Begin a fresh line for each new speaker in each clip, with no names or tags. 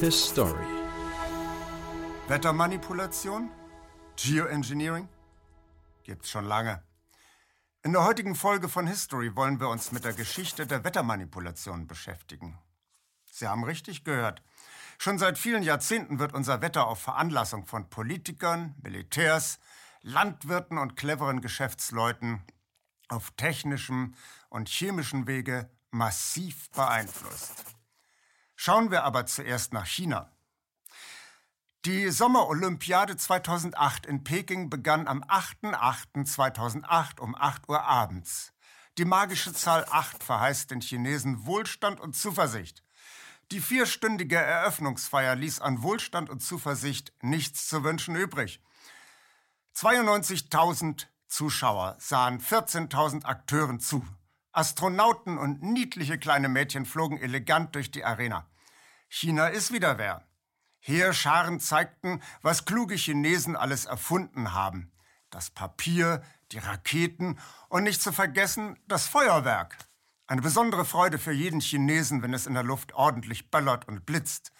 His Story.
Wettermanipulation? Geoengineering? Gibt's schon lange. In der heutigen Folge von History wollen wir uns mit der Geschichte der Wettermanipulation beschäftigen. Sie haben richtig gehört. Schon seit vielen Jahrzehnten wird unser Wetter auf Veranlassung von Politikern, Militärs, Landwirten und cleveren Geschäftsleuten auf technischem und chemischem Wege massiv beeinflusst. Schauen wir aber zuerst nach China. Die Sommerolympiade 2008 in Peking begann am 8.8.2008 um 8 Uhr abends. Die magische Zahl 8 verheißt den Chinesen Wohlstand und Zuversicht. Die vierstündige Eröffnungsfeier ließ an Wohlstand und Zuversicht nichts zu wünschen übrig. 92.000 Zuschauer sahen 14.000 Akteuren zu. Astronauten und niedliche kleine Mädchen flogen elegant durch die Arena. China ist wieder wer. Heerscharen zeigten, was kluge Chinesen alles erfunden haben. Das Papier, die Raketen und nicht zu vergessen das Feuerwerk. Eine besondere Freude für jeden Chinesen, wenn es in der Luft ordentlich böllert und blitzt.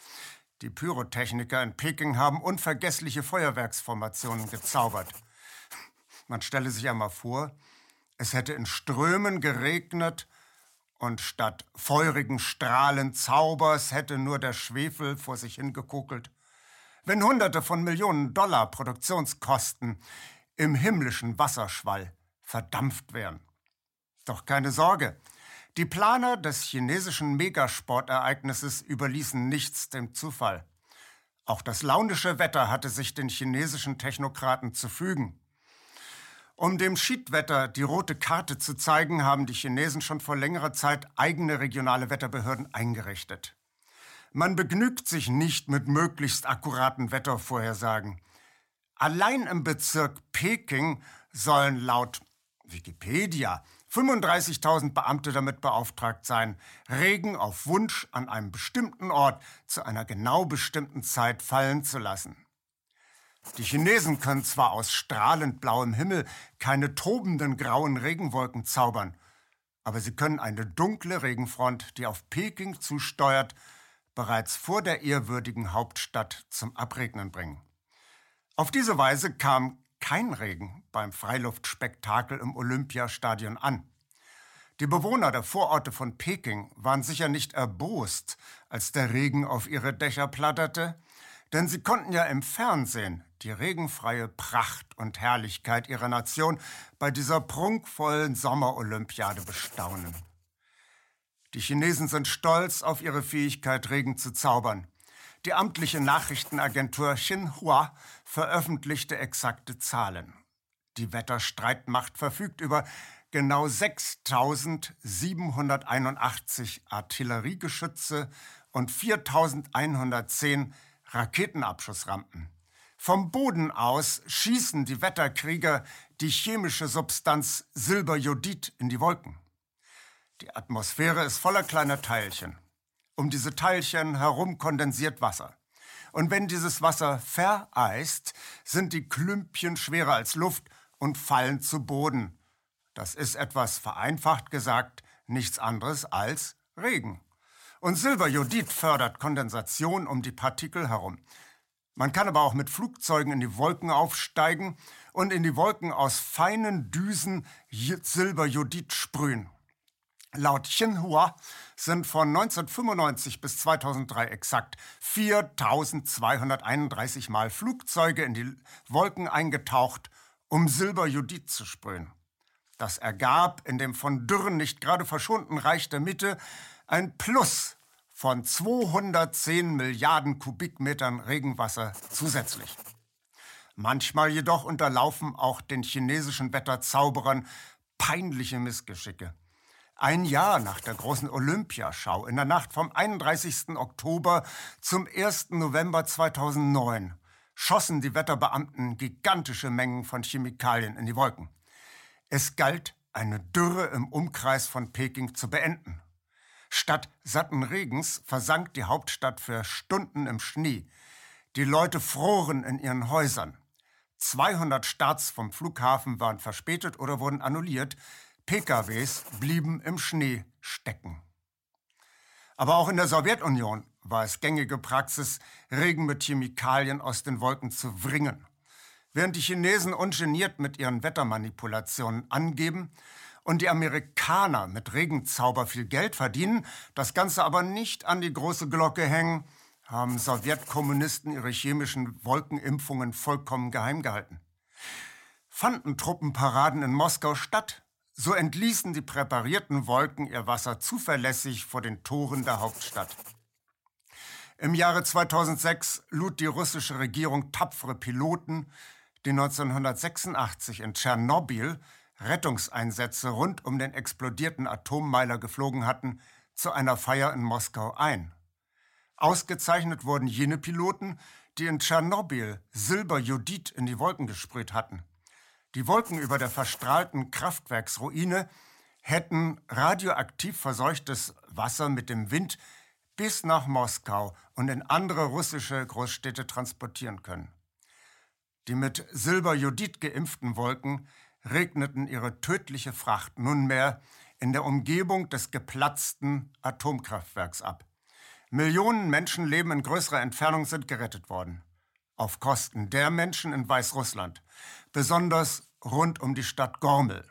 Die Pyrotechniker in Peking haben unvergessliche Feuerwerksformationen gezaubert. Man stelle sich einmal vor, es hätte in Strömen geregnet und statt feurigen Strahlen Zaubers hätte nur der Schwefel vor sich hingekuckelt. Wenn Hunderte von Millionen Dollar Produktionskosten im himmlischen Wasserschwall verdampft wären. Doch keine Sorge. Die Planer des chinesischen Megasportereignisses überließen nichts dem Zufall. Auch das launische Wetter hatte sich den chinesischen Technokraten zu fügen. Um dem Schiedwetter die rote Karte zu zeigen, haben die Chinesen schon vor längerer Zeit eigene regionale Wetterbehörden eingerichtet. Man begnügt sich nicht mit möglichst akkuraten Wettervorhersagen. Allein im Bezirk Peking sollen laut Wikipedia 35.000 Beamte damit beauftragt sein, Regen auf Wunsch an einem bestimmten Ort zu einer genau bestimmten Zeit fallen zu lassen. Die Chinesen können zwar aus strahlend blauem Himmel keine tobenden grauen Regenwolken zaubern, aber sie können eine dunkle Regenfront, die auf Peking zusteuert, bereits vor der ehrwürdigen Hauptstadt zum Abregnen bringen. Auf diese Weise kam kein Regen beim Freiluftspektakel im Olympiastadion an. Die Bewohner der Vororte von Peking waren sicher nicht erbost, als der Regen auf ihre Dächer platterte, denn sie konnten ja im Fernsehen die regenfreie Pracht und Herrlichkeit ihrer Nation bei dieser prunkvollen Sommerolympiade bestaunen. Die Chinesen sind stolz auf ihre Fähigkeit, Regen zu zaubern. Die amtliche Nachrichtenagentur Xinhua veröffentlichte exakte Zahlen. Die Wetterstreitmacht verfügt über genau 6.781 Artilleriegeschütze und 4.110 Raketenabschussrampen. Vom Boden aus schießen die Wetterkrieger die chemische Substanz Silberjodid in die Wolken. Die Atmosphäre ist voller kleiner Teilchen. Um diese Teilchen herum kondensiert Wasser. Und wenn dieses Wasser vereist, sind die Klümpchen schwerer als Luft und fallen zu Boden. Das ist etwas vereinfacht gesagt nichts anderes als Regen. Und Silberjodid fördert Kondensation um die Partikel herum. Man kann aber auch mit Flugzeugen in die Wolken aufsteigen und in die Wolken aus feinen Düsen Silberjodid sprühen. Laut Xinhua sind von 1995 bis 2003 exakt 4231 Mal Flugzeuge in die Wolken eingetaucht, um Silberjodid zu sprühen. Das ergab in dem von Dürren nicht gerade verschonten Reich der Mitte ein Plus von 210 Milliarden Kubikmetern Regenwasser zusätzlich. Manchmal jedoch unterlaufen auch den chinesischen Wetterzauberern peinliche Missgeschicke. Ein Jahr nach der großen Olympiaschau in der Nacht vom 31. Oktober zum 1. November 2009 schossen die Wetterbeamten gigantische Mengen von Chemikalien in die Wolken. Es galt, eine Dürre im Umkreis von Peking zu beenden. Statt satten Regens versank die Hauptstadt für Stunden im Schnee. Die Leute froren in ihren Häusern. 200 Starts vom Flughafen waren verspätet oder wurden annulliert. PKWs blieben im Schnee stecken. Aber auch in der Sowjetunion war es gängige Praxis, Regen mit Chemikalien aus den Wolken zu wringen. Während die Chinesen ungeniert mit ihren Wettermanipulationen angeben und die Amerikaner mit Regenzauber viel Geld verdienen, das Ganze aber nicht an die große Glocke hängen, haben Sowjetkommunisten ihre chemischen Wolkenimpfungen vollkommen geheim gehalten. Fanden Truppenparaden in Moskau statt, so entließen die präparierten Wolken ihr Wasser zuverlässig vor den Toren der Hauptstadt. Im Jahre 2006 lud die russische Regierung tapfere Piloten, die 1986 in Tschernobyl Rettungseinsätze rund um den explodierten Atommeiler geflogen hatten, zu einer Feier in Moskau ein. Ausgezeichnet wurden jene Piloten, die in Tschernobyl Silberjodid in die Wolken gesprüht hatten. Die Wolken über der verstrahlten Kraftwerksruine hätten radioaktiv verseuchtes Wasser mit dem Wind bis nach Moskau und in andere russische Großstädte transportieren können. Die mit Silberjodid geimpften Wolken regneten ihre tödliche Fracht nunmehr in der Umgebung des geplatzten Atomkraftwerks ab. Millionen Menschenleben in größerer Entfernung sind gerettet worden. Auf Kosten der Menschen in Weißrussland, besonders rund um die Stadt Gormel.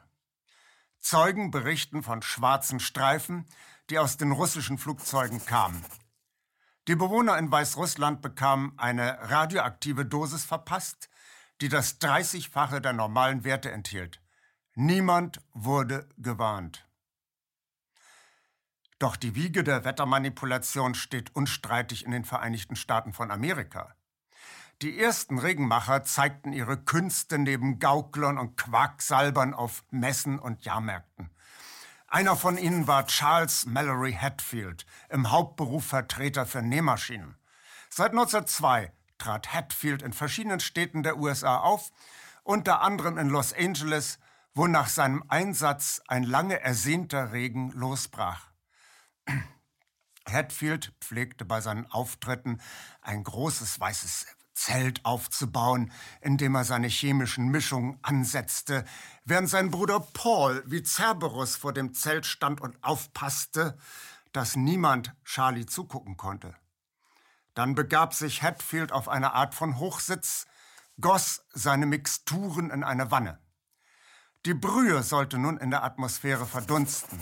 Zeugen berichten von schwarzen Streifen, die aus den russischen Flugzeugen kamen. Die Bewohner in Weißrussland bekamen eine radioaktive Dosis verpasst, die das 30-fache der normalen Werte enthielt. Niemand wurde gewarnt. Doch die Wiege der Wettermanipulation steht unstreitig in den Vereinigten Staaten von Amerika. Die ersten Regenmacher zeigten ihre Künste neben Gauklern und Quacksalbern auf Messen und Jahrmärkten. Einer von ihnen war Charles Mallory Hatfield, im Hauptberuf Vertreter für Nähmaschinen. Seit 1902 trat Hatfield in verschiedenen Städten der USA auf, unter anderem in Los Angeles, wo nach seinem Einsatz ein lange ersehnter Regen losbrach. Hatfield pflegte bei seinen Auftritten ein großes weißes Zelt aufzubauen, in dem er seine chemischen Mischungen ansetzte, während sein Bruder Paul wie Cerberus vor dem Zelt stand und aufpasste, dass niemand Charlie zugucken konnte. Dann begab sich Hatfield auf eine Art von Hochsitz, goss seine Mixturen in eine Wanne. Die Brühe sollte nun in der Atmosphäre verdunsten.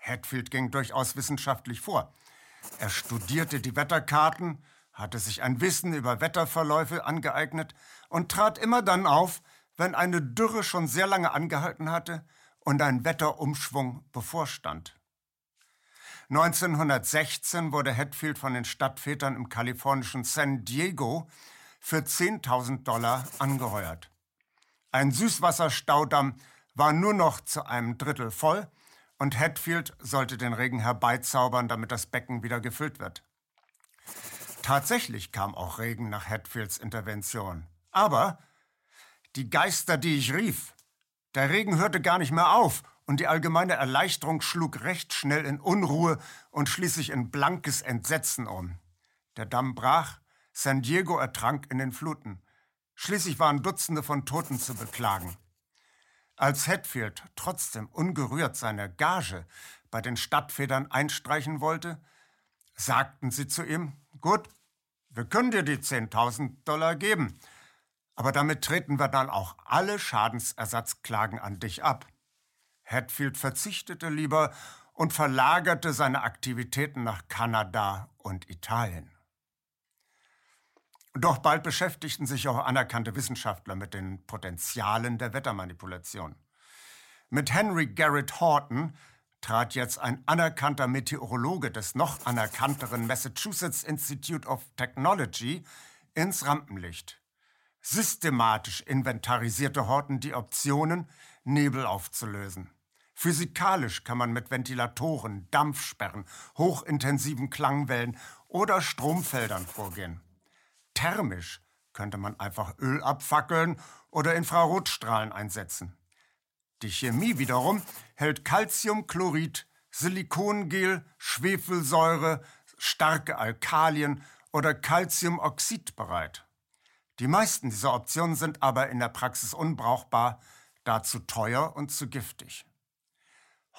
Hatfield ging durchaus wissenschaftlich vor. Er studierte die Wetterkarten hatte sich ein Wissen über Wetterverläufe angeeignet und trat immer dann auf, wenn eine Dürre schon sehr lange angehalten hatte und ein Wetterumschwung bevorstand. 1916 wurde Hatfield von den Stadtvätern im kalifornischen San Diego für 10.000 Dollar angeheuert. Ein Süßwasserstaudamm war nur noch zu einem Drittel voll und Hatfield sollte den Regen herbeizaubern, damit das Becken wieder gefüllt wird. Tatsächlich kam auch Regen nach Hatfields Intervention. Aber die Geister, die ich rief, der Regen hörte gar nicht mehr auf und die allgemeine Erleichterung schlug recht schnell in Unruhe und schließlich in blankes Entsetzen um. Der Damm brach, San Diego ertrank in den Fluten. Schließlich waren Dutzende von Toten zu beklagen. Als Hatfield trotzdem ungerührt seine Gage bei den Stadtfedern einstreichen wollte, sagten sie zu ihm, gut, wir können dir die 10.000 Dollar geben, aber damit treten wir dann auch alle Schadensersatzklagen an dich ab. Hatfield verzichtete lieber und verlagerte seine Aktivitäten nach Kanada und Italien. Doch bald beschäftigten sich auch anerkannte Wissenschaftler mit den Potenzialen der Wettermanipulation. Mit Henry Garrett Horton trat jetzt ein anerkannter Meteorologe des noch anerkannteren Massachusetts Institute of Technology ins Rampenlicht. Systematisch inventarisierte Horton die Optionen, Nebel aufzulösen. Physikalisch kann man mit Ventilatoren, Dampfsperren, hochintensiven Klangwellen oder Stromfeldern vorgehen. Thermisch könnte man einfach Öl abfackeln oder Infrarotstrahlen einsetzen. Die Chemie wiederum hält Calciumchlorid, Silikongel, Schwefelsäure, starke Alkalien oder Calciumoxid bereit. Die meisten dieser Optionen sind aber in der Praxis unbrauchbar, da zu teuer und zu giftig.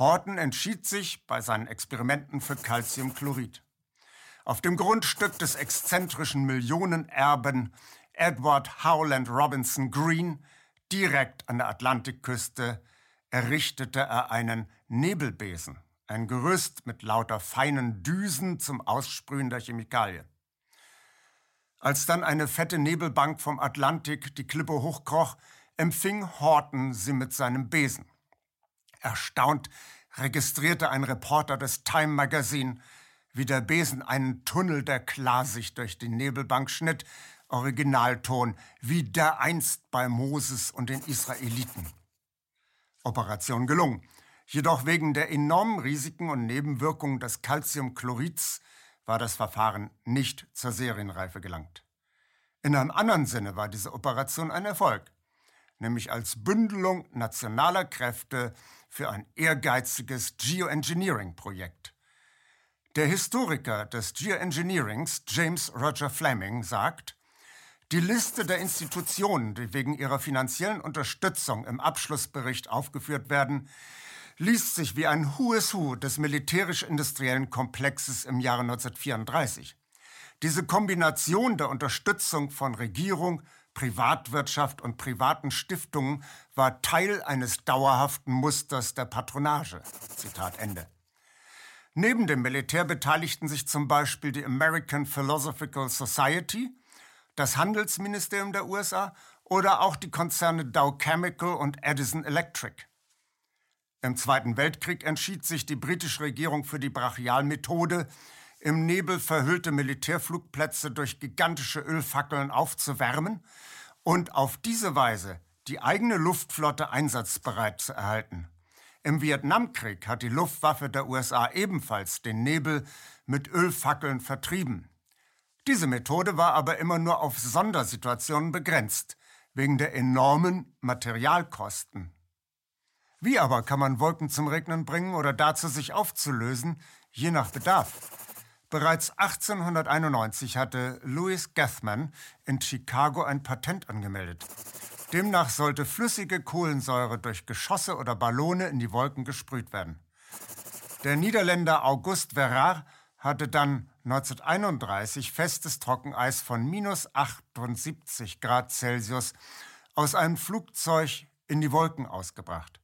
Horton entschied sich bei seinen Experimenten für Calciumchlorid. auf dem Grundstück des exzentrischen Millionenerben Edward Howland Robinson Green, direkt an der Atlantikküste, errichtete er einen Nebelbesen, ein Gerüst mit lauter feinen Düsen zum Aussprühen der Chemikalie. Als dann eine fette Nebelbank vom Atlantik die Klippe hochkroch, empfing Horton sie mit seinem Besen. Erstaunt registrierte ein Reporter des Time Magazine, wie der Besen einen Tunnel der Klarsicht durch die Nebelbank schnitt, Originalton, wie der einst bei Moses und den Israeliten. Operation gelungen. Jedoch wegen der enormen Risiken und Nebenwirkungen des Calciumchlorids war das Verfahren nicht zur Serienreife gelangt. In einem anderen Sinne war diese Operation ein Erfolg, nämlich als Bündelung nationaler Kräfte für ein ehrgeiziges Geoengineering-Projekt. Der Historiker des Geoengineerings, James Roger Fleming, sagt, die Liste der Institutionen, die wegen ihrer finanziellen Unterstützung im Abschlussbericht aufgeführt werden, liest sich wie ein Who is Who des militärisch-industriellen Komplexes im Jahre 1934. Diese Kombination der Unterstützung von Regierung, Privatwirtschaft und privaten Stiftungen war Teil eines dauerhaften Musters der Patronage. Zitat Ende. Neben dem Militär beteiligten sich zum Beispiel die American Philosophical Society, das Handelsministerium der USA oder auch die Konzerne Dow Chemical und Edison Electric. Im Zweiten Weltkrieg entschied sich die britische Regierung für die Brachialmethode, im Nebel verhüllte Militärflugplätze durch gigantische Ölfackeln aufzuwärmen und auf diese Weise die eigene Luftflotte einsatzbereit zu erhalten. Im Vietnamkrieg hat die Luftwaffe der USA ebenfalls den Nebel mit Ölfackeln vertrieben. Diese Methode war aber immer nur auf Sondersituationen begrenzt, wegen der enormen Materialkosten. Wie aber kann man Wolken zum Regnen bringen oder dazu sich aufzulösen, je nach Bedarf? Bereits 1891 hatte Louis Gathman in Chicago ein Patent angemeldet. Demnach sollte flüssige Kohlensäure durch Geschosse oder Ballone in die Wolken gesprüht werden. Der Niederländer August Verrar hatte dann 1931 festes Trockeneis von minus 78 Grad Celsius aus einem Flugzeug in die Wolken ausgebracht.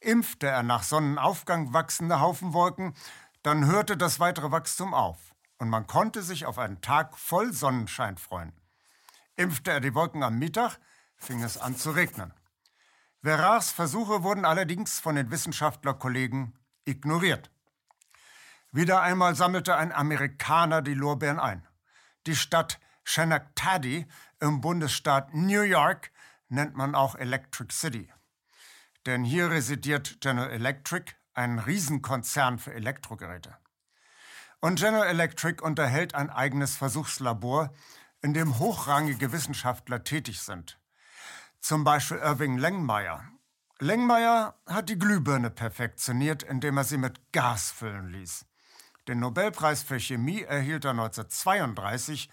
Impfte er nach Sonnenaufgang wachsende Haufenwolken, dann hörte das weitere Wachstum auf und man konnte sich auf einen Tag voll Sonnenschein freuen. Impfte er die Wolken am Mittag, fing es an zu regnen. Verrars Versuche wurden allerdings von den Wissenschaftlerkollegen ignoriert. Wieder einmal sammelte ein Amerikaner die Lorbeeren ein. Die Stadt Schenectady im Bundesstaat New York nennt man auch Electric City. Denn hier residiert General Electric, ein Riesenkonzern für Elektrogeräte. Und General Electric unterhält ein eigenes Versuchslabor, in dem hochrangige Wissenschaftler tätig sind. Zum Beispiel Irving Lengmeyer. Lengmeyer hat die Glühbirne perfektioniert, indem er sie mit Gas füllen ließ. Den Nobelpreis für Chemie erhielt er 1932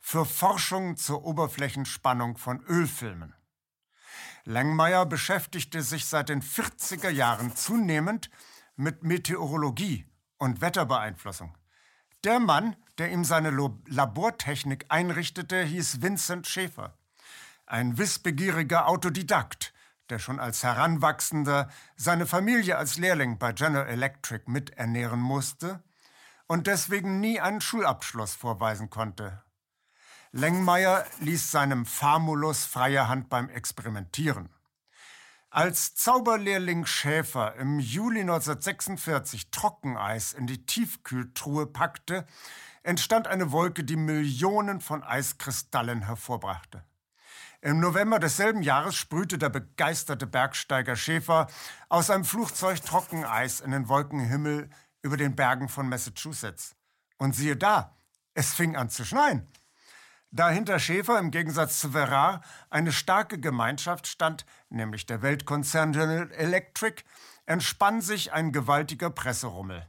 für Forschung zur Oberflächenspannung von Ölfilmen. Langmeier beschäftigte sich seit den 40er Jahren zunehmend mit Meteorologie und Wetterbeeinflussung. Der Mann, der ihm seine Labortechnik einrichtete, hieß Vincent Schäfer. Ein wissbegieriger Autodidakt, der schon als Heranwachsender seine Familie als Lehrling bei General Electric miternähren musste und deswegen nie einen Schulabschluss vorweisen konnte. Lengmeier ließ seinem Famulus freie Hand beim Experimentieren. Als Zauberlehrling Schäfer im Juli 1946 Trockeneis in die Tiefkühltruhe packte, entstand eine Wolke, die Millionen von Eiskristallen hervorbrachte. Im November desselben Jahres sprühte der begeisterte Bergsteiger Schäfer aus einem Flugzeug Trockeneis in den Wolkenhimmel über den Bergen von Massachusetts. Und siehe da, es fing an zu schneien. Da hinter Schäfer im Gegensatz zu Verrar eine starke Gemeinschaft stand, nämlich der Weltkonzern General Electric, entspann sich ein gewaltiger Presserummel.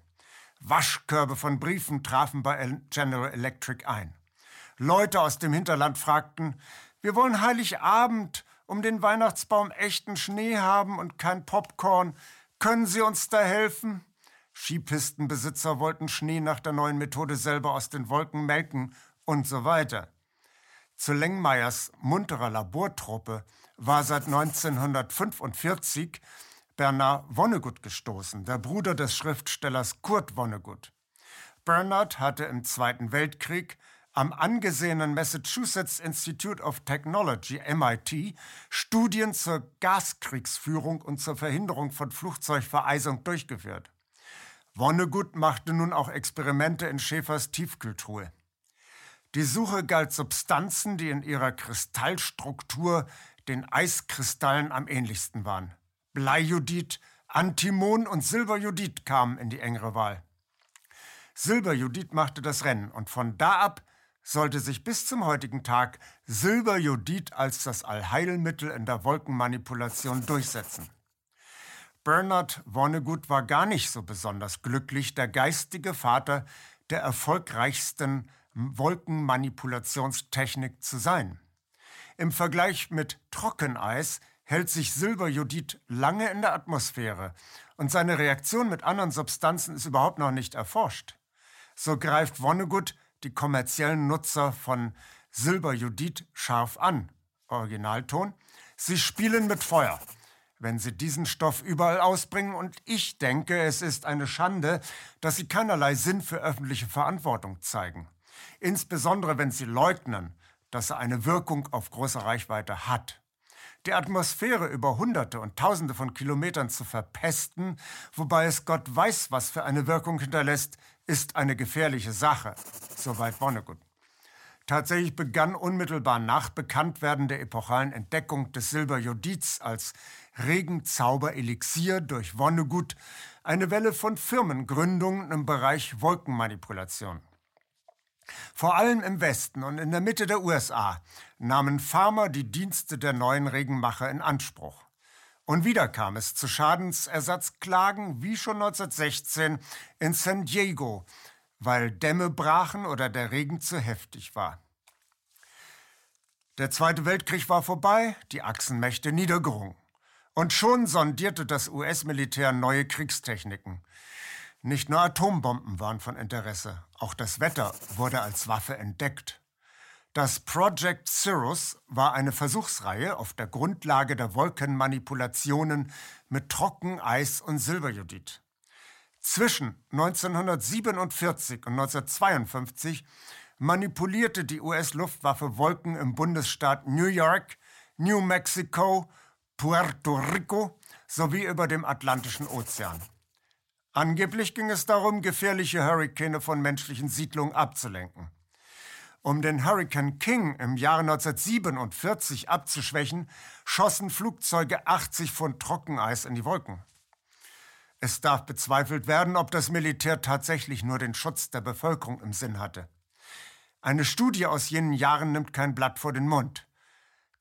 Waschkörbe von Briefen trafen bei General Electric ein. Leute aus dem Hinterland fragten, wir wollen Heiligabend um den Weihnachtsbaum echten Schnee haben und kein Popcorn. Können Sie uns da helfen? Skipistenbesitzer wollten Schnee nach der neuen Methode selber aus den Wolken melken und so weiter. Zu Lengmeyers munterer Labortruppe war seit 1945 Bernard Vonnegut gestoßen, der Bruder des Schriftstellers Kurt Vonnegut. Bernard hatte im Zweiten Weltkrieg am angesehenen Massachusetts Institute of Technology MIT Studien zur Gaskriegsführung und zur Verhinderung von Flugzeugvereisung durchgeführt. Vonnegut machte nun auch Experimente in Schäfers Tiefkühltruhe. Die Suche galt Substanzen, die in ihrer Kristallstruktur den Eiskristallen am ähnlichsten waren. Bleijodid, Antimon und Silberjodid kamen in die engere Wahl. Silberjodid machte das Rennen und von da ab sollte sich bis zum heutigen Tag Silberjodid als das Allheilmittel in der Wolkenmanipulation durchsetzen. Bernard Vonnegut war gar nicht so besonders glücklich, der geistige Vater der erfolgreichsten Wolkenmanipulationstechnik zu sein. Im Vergleich mit Trockeneis hält sich Silberjodid lange in der Atmosphäre und seine Reaktion mit anderen Substanzen ist überhaupt noch nicht erforscht. So greift Vonnegut die kommerziellen Nutzer von Silberjodid scharf an. Originalton. Sie spielen mit Feuer, wenn sie diesen Stoff überall ausbringen und ich denke, es ist eine Schande, dass sie keinerlei Sinn für öffentliche Verantwortung zeigen insbesondere wenn sie leugnen, dass er eine Wirkung auf große Reichweite hat. Die Atmosphäre über Hunderte und Tausende von Kilometern zu verpesten, wobei es Gott weiß, was für eine Wirkung hinterlässt, ist eine gefährliche Sache. Soweit Vonnegut. Tatsächlich begann unmittelbar nach Bekanntwerden der epochalen Entdeckung des Silberjodids als Regenzauber-Elixier durch Vonnegut eine Welle von Firmengründungen im Bereich Wolkenmanipulation. Vor allem im Westen und in der Mitte der USA nahmen Farmer die Dienste der neuen Regenmacher in Anspruch. Und wieder kam es zu Schadensersatzklagen wie schon 1916 in San Diego, weil Dämme brachen oder der Regen zu heftig war. Der Zweite Weltkrieg war vorbei, die Achsenmächte niedergerungen. Und schon sondierte das US-Militär neue Kriegstechniken. Nicht nur Atombomben waren von Interesse, auch das Wetter wurde als Waffe entdeckt. Das Project Cirrus war eine Versuchsreihe auf der Grundlage der Wolkenmanipulationen mit Trockeneis und Silberjodid. Zwischen 1947 und 1952 manipulierte die US-Luftwaffe Wolken im Bundesstaat New York, New Mexico, Puerto Rico sowie über dem Atlantischen Ozean. Angeblich ging es darum, gefährliche Hurrikane von menschlichen Siedlungen abzulenken. Um den Hurricane King im Jahre 1947 abzuschwächen, schossen Flugzeuge 80 Pfund Trockeneis in die Wolken. Es darf bezweifelt werden, ob das Militär tatsächlich nur den Schutz der Bevölkerung im Sinn hatte. Eine Studie aus jenen Jahren nimmt kein Blatt vor den Mund.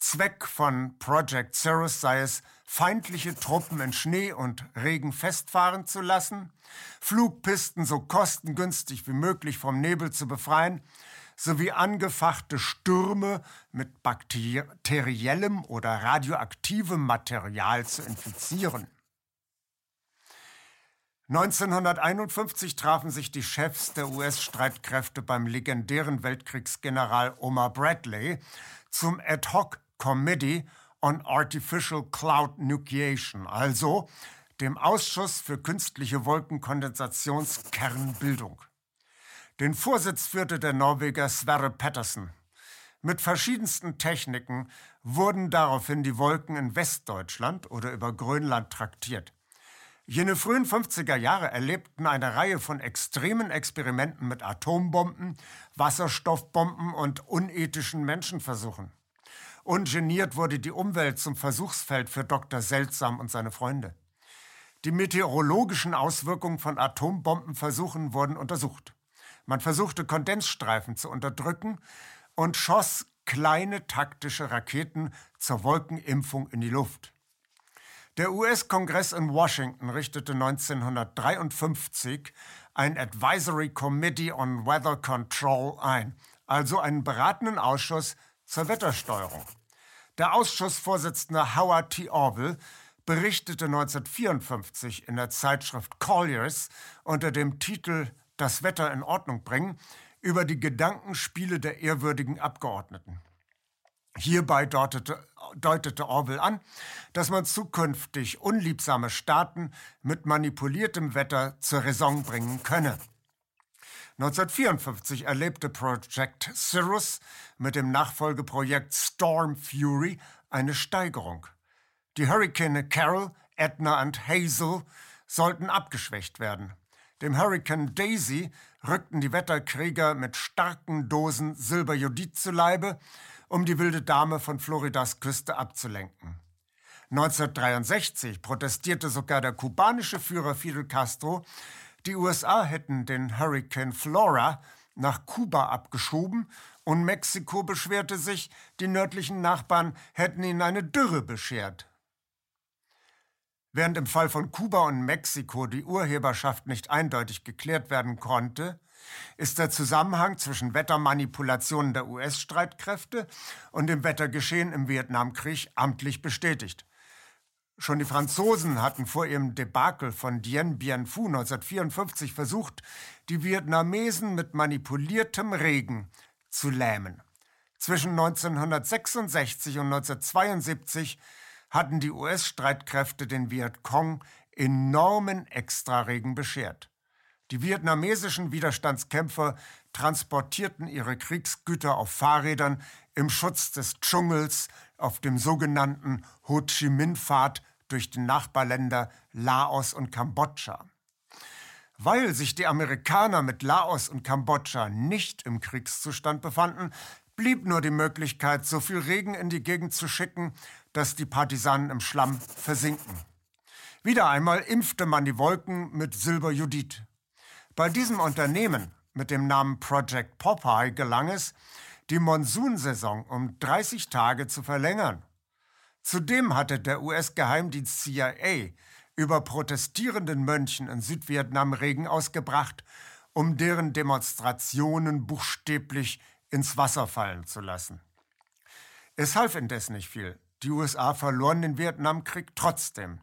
Zweck von Project Cirrus sei es, feindliche Truppen in Schnee und Regen festfahren zu lassen, Flugpisten so kostengünstig wie möglich vom Nebel zu befreien, sowie angefachte Stürme mit bakteriellem oder radioaktivem Material zu infizieren. 1951 trafen sich die Chefs der US-Streitkräfte beim legendären Weltkriegsgeneral Omar Bradley zum Ad-hoc Committee on Artificial Cloud Nucleation, also dem Ausschuss für künstliche Wolkenkondensationskernbildung. Den Vorsitz führte der Norweger Sverre Pettersen. Mit verschiedensten Techniken wurden daraufhin die Wolken in Westdeutschland oder über Grönland traktiert. Jene frühen 50er Jahre erlebten eine Reihe von extremen Experimenten mit Atombomben, Wasserstoffbomben und unethischen Menschenversuchen. Ungeniert wurde die Umwelt zum Versuchsfeld für Dr. Seltsam und seine Freunde. Die meteorologischen Auswirkungen von Atombombenversuchen wurden untersucht. Man versuchte Kondensstreifen zu unterdrücken und schoss kleine taktische Raketen zur Wolkenimpfung in die Luft. Der US-Kongress in Washington richtete 1953 ein Advisory Committee on Weather Control ein, also einen beratenden Ausschuss zur Wettersteuerung. Der Ausschussvorsitzende Howard T. Orville berichtete 1954 in der Zeitschrift Colliers unter dem Titel Das Wetter in Ordnung bringen über die Gedankenspiele der ehrwürdigen Abgeordneten. Hierbei deutete, deutete Orwell an, dass man zukünftig unliebsame Staaten mit manipuliertem Wetter zur Raison bringen könne. 1954 erlebte Project Cirrus mit dem Nachfolgeprojekt Storm Fury eine Steigerung. Die Hurricane Carol, Edna und Hazel sollten abgeschwächt werden. Dem Hurricane Daisy rückten die Wetterkrieger mit starken Dosen Silberjodid zu Leibe, um die wilde Dame von Floridas Küste abzulenken. 1963 protestierte sogar der kubanische Führer Fidel Castro, die USA hätten den Hurricane Flora nach Kuba abgeschoben und Mexiko beschwerte sich, die nördlichen Nachbarn hätten ihnen eine Dürre beschert. Während im Fall von Kuba und Mexiko die Urheberschaft nicht eindeutig geklärt werden konnte, ist der Zusammenhang zwischen Wettermanipulationen der US-Streitkräfte und dem Wettergeschehen im Vietnamkrieg amtlich bestätigt. Schon die Franzosen hatten vor ihrem Debakel von Dien Bien Phu 1954 versucht, die Vietnamesen mit manipuliertem Regen zu lähmen. Zwischen 1966 und 1972 hatten die US-Streitkräfte den Vietcong enormen Extraregen beschert. Die vietnamesischen Widerstandskämpfer transportierten ihre Kriegsgüter auf Fahrrädern im Schutz des Dschungels auf dem sogenannten Ho Chi Minh-Pfad durch die Nachbarländer Laos und Kambodscha. Weil sich die Amerikaner mit Laos und Kambodscha nicht im Kriegszustand befanden, blieb nur die Möglichkeit, so viel Regen in die Gegend zu schicken, dass die Partisanen im Schlamm versinken. Wieder einmal impfte man die Wolken mit Silberjudit. Bei diesem Unternehmen mit dem Namen Project Popeye gelang es, die Monsunsaison um 30 Tage zu verlängern. Zudem hatte der US-Geheimdienst CIA über protestierenden Mönchen in Südvietnam Regen ausgebracht, um deren Demonstrationen buchstäblich ins Wasser fallen zu lassen. Es half indes nicht viel. Die USA verloren den Vietnamkrieg trotzdem.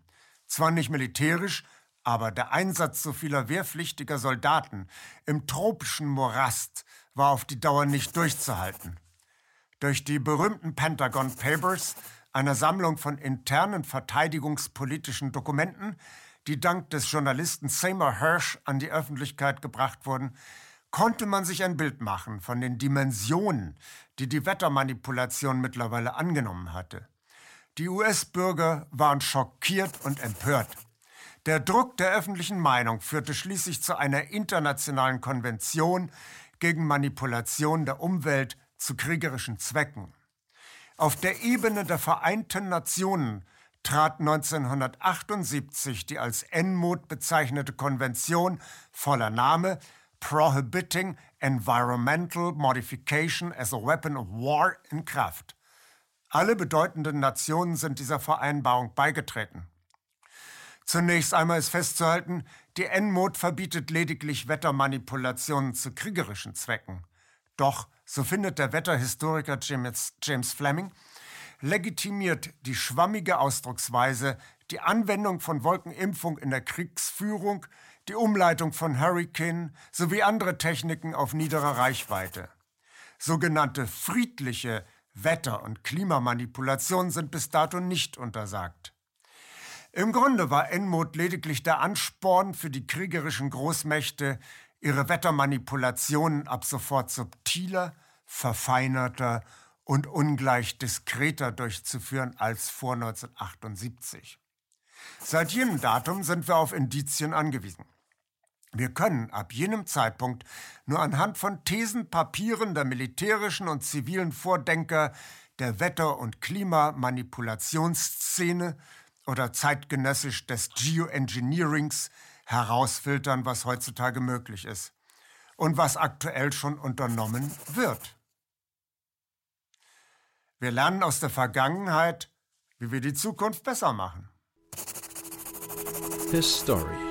Zwar nicht militärisch, aber der Einsatz so vieler wehrpflichtiger Soldaten im tropischen Morast war auf die Dauer nicht durchzuhalten. Durch die berühmten Pentagon Papers, einer Sammlung von internen verteidigungspolitischen Dokumenten, die dank des Journalisten Seymour Hirsch an die Öffentlichkeit gebracht wurden, konnte man sich ein Bild machen von den Dimensionen, die die Wettermanipulation mittlerweile angenommen hatte. Die US-Bürger waren schockiert und empört. Der Druck der öffentlichen Meinung führte schließlich zu einer internationalen Konvention gegen Manipulation der Umwelt zu kriegerischen Zwecken. Auf der Ebene der Vereinten Nationen trat 1978 die als NMOD bezeichnete Konvention voller Name Prohibiting Environmental Modification as a Weapon of War in Kraft. Alle bedeutenden Nationen sind dieser Vereinbarung beigetreten. Zunächst einmal ist festzuhalten, die NMOD verbietet lediglich Wettermanipulationen zu kriegerischen Zwecken. Doch, so findet der Wetterhistoriker James, James Fleming, legitimiert die schwammige Ausdrucksweise die Anwendung von Wolkenimpfung in der Kriegsführung, die Umleitung von Hurricane sowie andere Techniken auf niederer Reichweite. Sogenannte friedliche Wetter- und Klimamanipulationen sind bis dato nicht untersagt. Im Grunde war Enmut lediglich der Ansporn für die kriegerischen Großmächte, ihre Wettermanipulationen ab sofort subtiler, verfeinerter und ungleich diskreter durchzuführen als vor 1978. Seit jenem Datum sind wir auf Indizien angewiesen. Wir können ab jenem Zeitpunkt nur anhand von Thesen, Papieren der militärischen und zivilen Vordenker der Wetter- und Klimamanipulationsszene oder zeitgenössisch des Geoengineerings herausfiltern, was heutzutage möglich ist und was aktuell schon unternommen wird. Wir lernen aus der Vergangenheit, wie wir die Zukunft besser machen.
His story.